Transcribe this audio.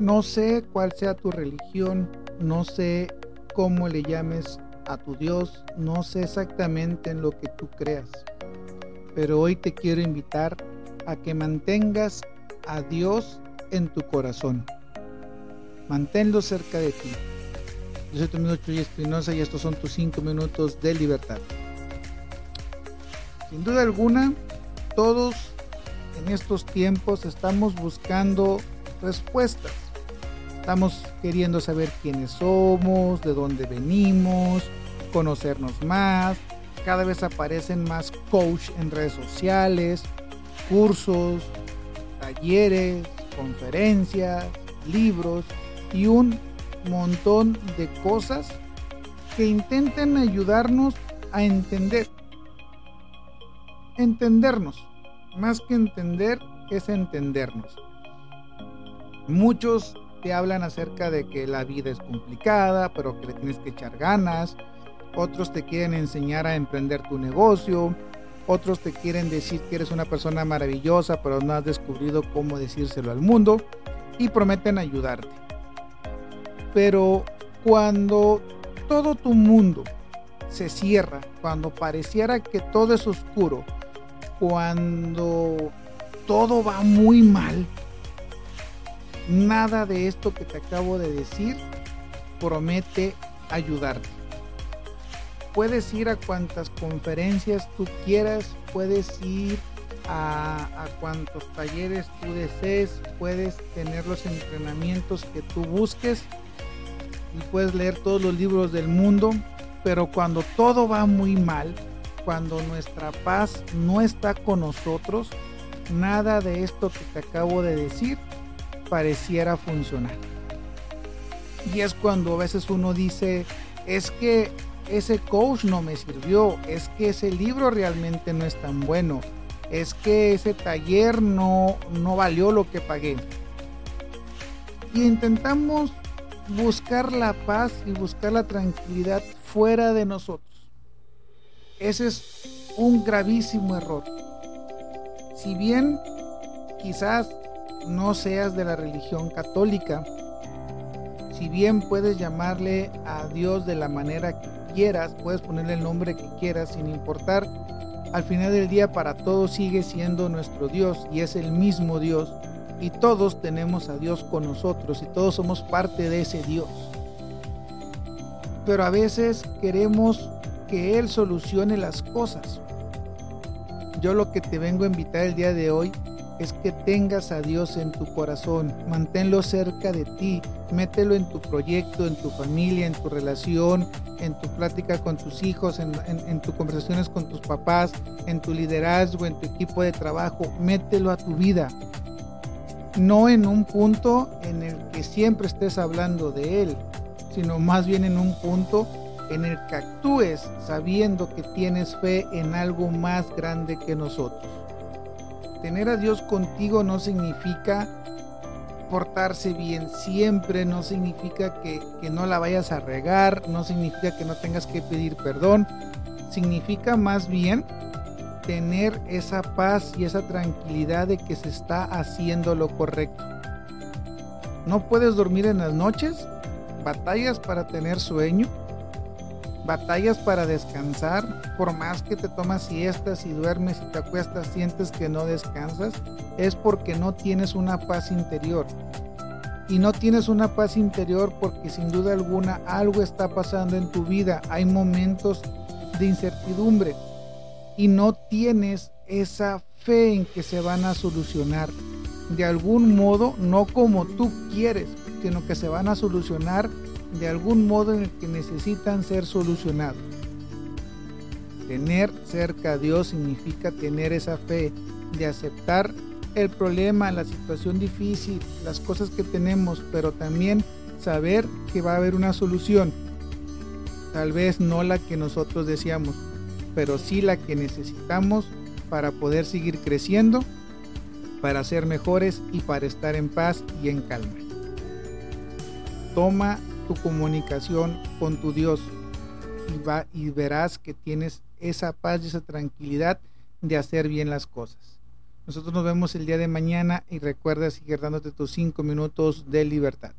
No sé cuál sea tu religión, no sé cómo le llames a tu Dios, no sé exactamente en lo que tú creas, pero hoy te quiero invitar a que mantengas a Dios en tu corazón. Manténlo cerca de ti. Yo soy tu amigo Chuy Espinosa y estos son tus 5 minutos de libertad. Sin duda alguna, todos en estos tiempos estamos buscando respuestas. Estamos queriendo saber quiénes somos, de dónde venimos, conocernos más. Cada vez aparecen más coach en redes sociales, cursos, talleres, conferencias, libros y un montón de cosas que intenten ayudarnos a entender. Entendernos. Más que entender es entendernos. Muchos te hablan acerca de que la vida es complicada, pero que le tienes que echar ganas. Otros te quieren enseñar a emprender tu negocio. Otros te quieren decir que eres una persona maravillosa, pero no has descubrido cómo decírselo al mundo. Y prometen ayudarte. Pero cuando todo tu mundo se cierra, cuando pareciera que todo es oscuro, cuando todo va muy mal, nada de esto que te acabo de decir promete ayudarte. Puedes ir a cuantas conferencias tú quieras, puedes ir a, cuantos talleres tú desees, puedes tener los entrenamientos que tú busques y puedes leer todos los libros del mundo, pero cuando todo va muy mal, cuando nuestra paz no está con nosotros, nada de esto que te acabo de decir pareciera funcionar. Y es cuando a veces uno dice, es que ese coach no me sirvió, es que ese libro realmente no es tan bueno, es que ese taller no, no valió lo que pagué. Y intentamos buscar la paz y buscar la tranquilidad fuera de nosotros. Ese es un gravísimo error. Si bien quizás no seas de la religión católica, si bien puedes llamarle a Dios de la manera que quieras, puedes ponerle el nombre que quieras sin importar, al final del día para todos sigue siendo nuestro Dios y es el mismo Dios y todos tenemos a Dios con nosotros y todos somos parte de ese Dios. Pero a veces queremos que Él solucione las cosas. Yo lo que te vengo a invitar el día de hoy es que tengas a Dios en tu corazón, manténlo cerca de ti, mételo en tu proyecto, en tu familia, en tu relación, en tu plática con tus hijos, en, tus conversaciones con tus papás, en tu liderazgo, en tu equipo de trabajo, mételo a tu vida. No en un punto en el que siempre estés hablando de Él, sino más bien en un punto en el que actúes sabiendo que tienes fe en algo más grande que nosotros. Tener a Dios contigo no significa portarse bien siempre, no significa que, que, no la vayas a regar, no significa que no tengas que pedir perdón, significa más bien tener esa paz y esa tranquilidad de que se está haciendo lo correcto. No puedes dormir en las noches, batallas para tener sueño, batallas para descansar, por más que te tomas siestas y duermes y te acuestas, sientes que no descansas, es porque no tienes una paz interior. Y no tienes una paz interior porque sin duda alguna algo está pasando en tu vida. Hay momentos de incertidumbre y no tienes esa fe en que se van a solucionar. De algún modo, no como tú quieres, sino que se van a solucionar de algún modo en el que necesitan ser solucionados. Tener cerca a Dios significa tener esa fe de aceptar el problema, la situación difícil, las cosas que tenemos, pero también saber que va a haber una solución. Tal vez no la que nosotros deseamos, pero sí la que necesitamos para poder seguir creciendo, para ser mejores y para estar en paz y en calma. Toma tu comunicación con tu Dios y, y verás que tienes esa paz y esa tranquilidad de hacer bien las cosas. Nosotros nos vemos el día de mañana y recuerda seguir dándote tus cinco minutos de libertad.